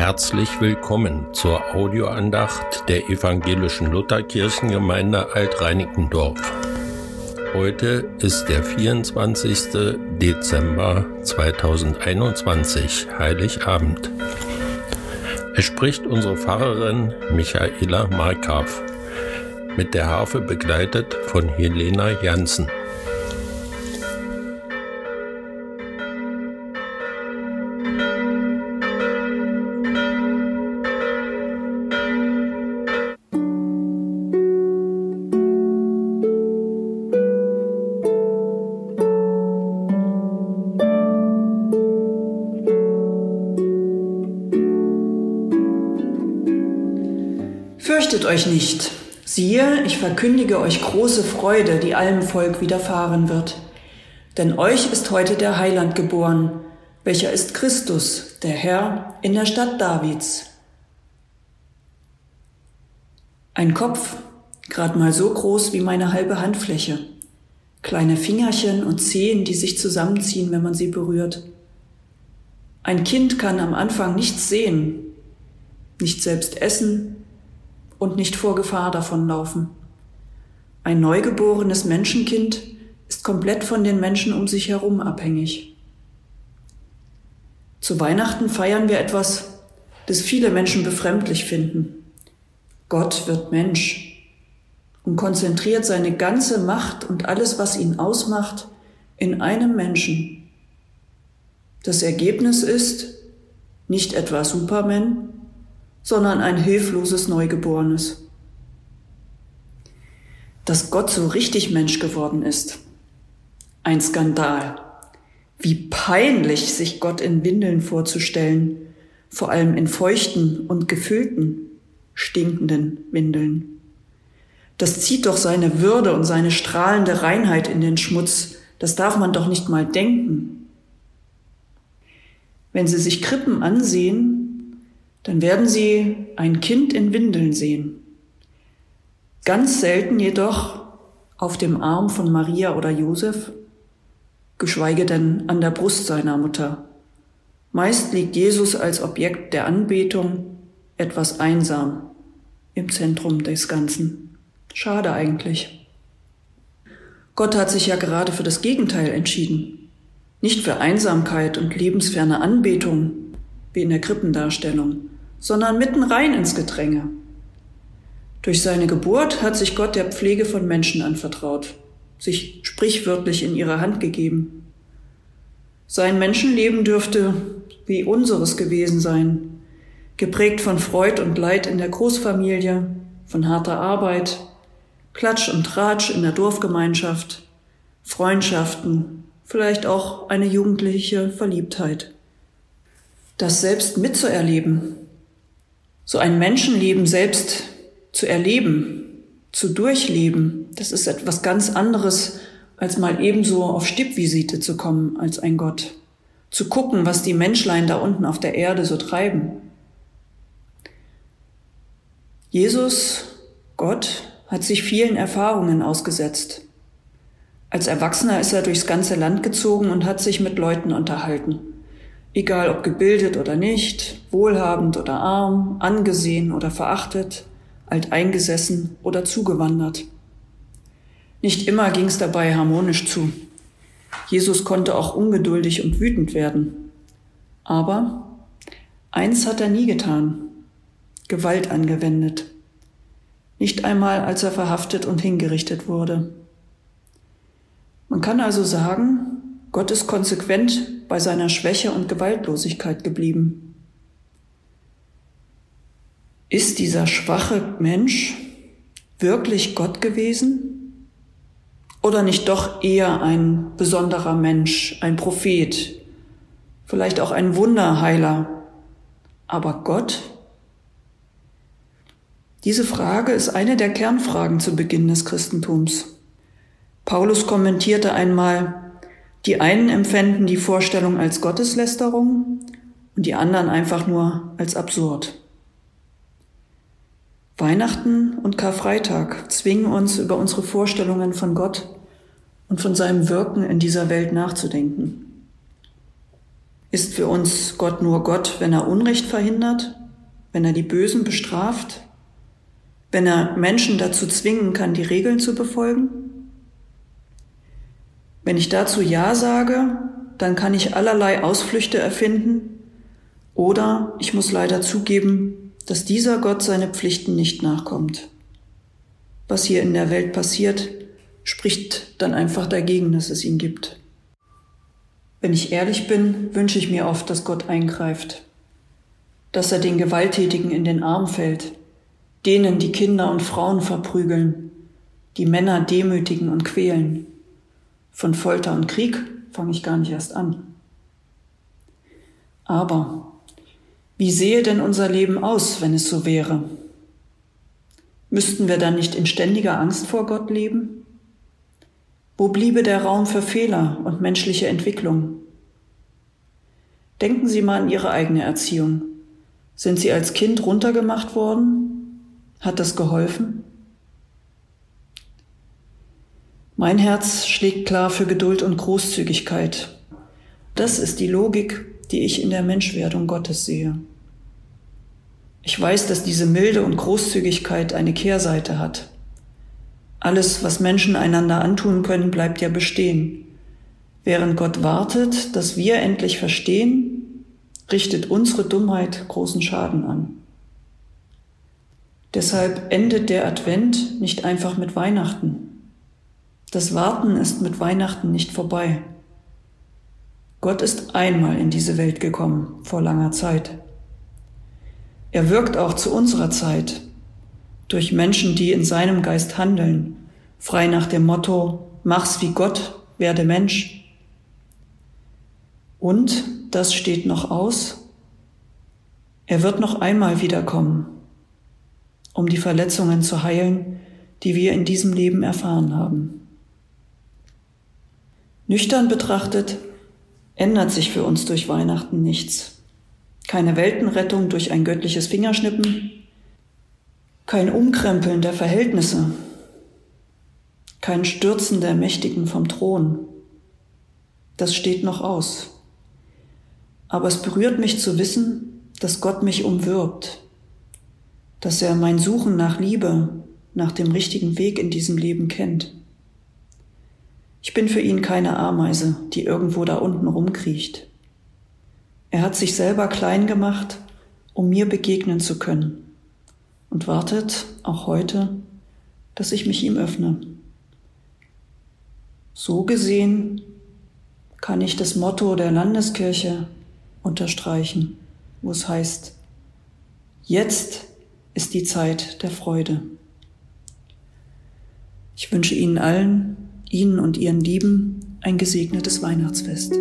Herzlich willkommen zur Audioandacht der evangelischen Lutherkirchengemeinde Alt-Reinickendorf. Heute ist der 24. Dezember 2021, Heiligabend. Es spricht unsere Pfarrerin Michaela Markgraf, mit der Harfe begleitet von Helena Janssen. Fürchtet euch nicht. Siehe, ich verkündige euch große Freude, die allem Volk widerfahren wird. Denn euch ist heute der Heiland geboren, welcher ist Christus, der Herr, in der Stadt Davids. Ein Kopf, grad mal so groß wie meine halbe Handfläche. Kleine Fingerchen und Zehen, die sich zusammenziehen, wenn man sie berührt. Ein Kind kann am Anfang nichts sehen, nicht selbst essen, und nicht vor Gefahr davonlaufen. Ein neugeborenes Menschenkind ist komplett von den Menschen um sich herum abhängig. Zu Weihnachten feiern wir etwas, das viele Menschen befremdlich finden. Gott wird Mensch und konzentriert seine ganze Macht und alles, was ihn ausmacht, in einem Menschen. Das Ergebnis ist nicht etwa Superman, sondern ein hilfloses Neugeborenes. Dass Gott so richtig Mensch geworden ist. Ein Skandal. Wie peinlich, sich Gott in Windeln vorzustellen, vor allem in feuchten und gefüllten, stinkenden Windeln. Das zieht doch seine Würde und seine strahlende Reinheit in den Schmutz. Das darf man doch nicht mal denken. Wenn Sie sich Krippen ansehen, dann werden Sie ein Kind in Windeln sehen. Ganz selten jedoch auf dem Arm von Maria oder Josef, geschweige denn an der Brust seiner Mutter. Meist liegt Jesus als Objekt der Anbetung etwas einsam im Zentrum des Ganzen. Schade eigentlich. Gott hat sich ja gerade für das Gegenteil entschieden. Nicht für Einsamkeit und lebensferne Anbetung, wie in der Krippendarstellung, sondern mitten rein ins Gedränge. Durch seine Geburt hat sich Gott der Pflege von Menschen anvertraut, sich sprichwörtlich in ihre Hand gegeben. Sein Menschenleben dürfte wie unseres gewesen sein, geprägt von Freud und Leid in der Großfamilie, von harter Arbeit, Klatsch und Tratsch in der Dorfgemeinschaft, Freundschaften, vielleicht auch eine jugendliche Verliebtheit. Das selbst mitzuerleben, so ein Menschenleben selbst zu erleben, zu durchleben, das ist etwas ganz anderes, als mal ebenso auf Stippvisite zu kommen als ein Gott. Zu gucken, was die Menschlein da unten auf der Erde so treiben. Jesus, Gott, hat sich vielen Erfahrungen ausgesetzt. Als Erwachsener ist er durchs ganze Land gezogen und hat sich mit Leuten unterhalten. Egal ob gebildet oder nicht, wohlhabend oder arm, angesehen oder verachtet, alteingesessen oder zugewandert. Nicht immer ging es dabei harmonisch zu. Jesus konnte auch ungeduldig und wütend werden. Aber eins hat er nie getan, Gewalt angewendet. Nicht einmal, als er verhaftet und hingerichtet wurde. Man kann also sagen, Gott ist konsequent bei seiner Schwäche und Gewaltlosigkeit geblieben. Ist dieser schwache Mensch wirklich Gott gewesen? Oder nicht doch eher ein besonderer Mensch, ein Prophet, vielleicht auch ein Wunderheiler? Aber Gott? Diese Frage ist eine der Kernfragen zu Beginn des Christentums. Paulus kommentierte einmal, die einen empfänden die Vorstellung als Gotteslästerung und die anderen einfach nur als absurd. Weihnachten und Karfreitag zwingen uns über unsere Vorstellungen von Gott und von seinem Wirken in dieser Welt nachzudenken. Ist für uns Gott nur Gott, wenn er Unrecht verhindert, wenn er die Bösen bestraft, wenn er Menschen dazu zwingen kann, die Regeln zu befolgen? Wenn ich dazu Ja sage, dann kann ich allerlei Ausflüchte erfinden oder ich muss leider zugeben, dass dieser Gott seine Pflichten nicht nachkommt. Was hier in der Welt passiert, spricht dann einfach dagegen, dass es ihn gibt. Wenn ich ehrlich bin, wünsche ich mir oft, dass Gott eingreift, dass er den Gewalttätigen in den Arm fällt, denen die Kinder und Frauen verprügeln, die Männer demütigen und quälen. Von Folter und Krieg fange ich gar nicht erst an. Aber wie sehe denn unser Leben aus, wenn es so wäre? Müssten wir dann nicht in ständiger Angst vor Gott leben? Wo bliebe der Raum für Fehler und menschliche Entwicklung? Denken Sie mal an Ihre eigene Erziehung. Sind Sie als Kind runtergemacht worden? Hat das geholfen? Mein Herz schlägt klar für Geduld und Großzügigkeit. Das ist die Logik, die ich in der Menschwerdung Gottes sehe. Ich weiß, dass diese Milde und Großzügigkeit eine Kehrseite hat. Alles, was Menschen einander antun können, bleibt ja bestehen. Während Gott wartet, dass wir endlich verstehen, richtet unsere Dummheit großen Schaden an. Deshalb endet der Advent nicht einfach mit Weihnachten. Das Warten ist mit Weihnachten nicht vorbei. Gott ist einmal in diese Welt gekommen, vor langer Zeit. Er wirkt auch zu unserer Zeit, durch Menschen, die in seinem Geist handeln, frei nach dem Motto, mach's wie Gott, werde Mensch. Und, das steht noch aus, er wird noch einmal wiederkommen, um die Verletzungen zu heilen, die wir in diesem Leben erfahren haben. Nüchtern betrachtet ändert sich für uns durch Weihnachten nichts. Keine Weltenrettung durch ein göttliches Fingerschnippen, kein Umkrempeln der Verhältnisse, kein Stürzen der Mächtigen vom Thron. Das steht noch aus. Aber es berührt mich zu wissen, dass Gott mich umwirbt, dass er mein Suchen nach Liebe, nach dem richtigen Weg in diesem Leben kennt. Ich bin für ihn keine Ameise, die irgendwo da unten rumkriecht. Er hat sich selber klein gemacht, um mir begegnen zu können und wartet auch heute, dass ich mich ihm öffne. So gesehen kann ich das Motto der Landeskirche unterstreichen, wo es heißt, jetzt ist die Zeit der Freude. Ich wünsche Ihnen allen, Ihnen und Ihren Lieben ein gesegnetes Weihnachtsfest.